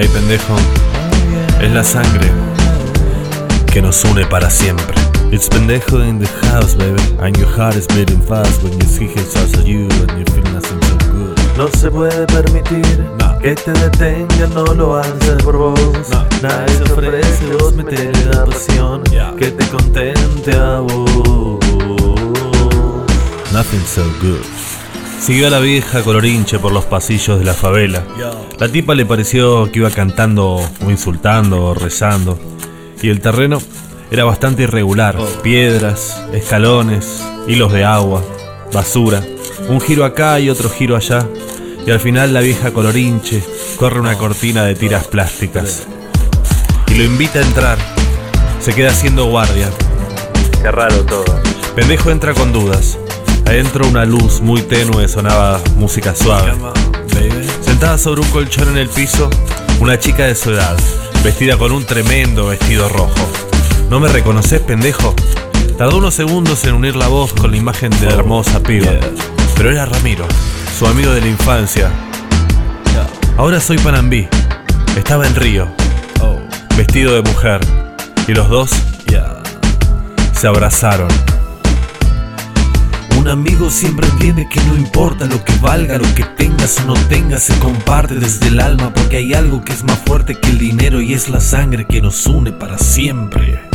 Hey pendejo, es la sangre que nos une para siempre. It's pendejo in the house, baby. And your heart is beating fast when you see his house of you and you feel nothing so good. No se puede permitir No. que te detengan, no lo haces por vos. No. Nadie te ofrece vos meterle la pasión Yeah. que te contente a vos. Nothing so good. Siguió a la vieja colorinche por los pasillos de la favela. La tipa le pareció que iba cantando o insultando o rezando. Y el terreno era bastante irregular. Piedras, escalones, hilos de agua, basura. Un giro acá y otro giro allá. Y al final la vieja colorinche corre una cortina de tiras plásticas. Y lo invita a entrar. Se queda haciendo guardia. Qué raro todo. Pendejo entra con dudas. Adentro una luz muy tenue sonaba música suave. Sentada sobre un colchón en el piso, una chica de su edad, vestida con un tremendo vestido rojo. ¿No me reconoces, pendejo? Tardó unos segundos en unir la voz con la imagen de la hermosa piba. Pero era Ramiro, su amigo de la infancia. Ahora soy Panambí. Estaba en Río, vestido de mujer. Y los dos se abrazaron. Amigo siempre entiende que no importa lo que valga, lo que tengas o no tengas, se comparte desde el alma porque hay algo que es más fuerte que el dinero y es la sangre que nos une para siempre.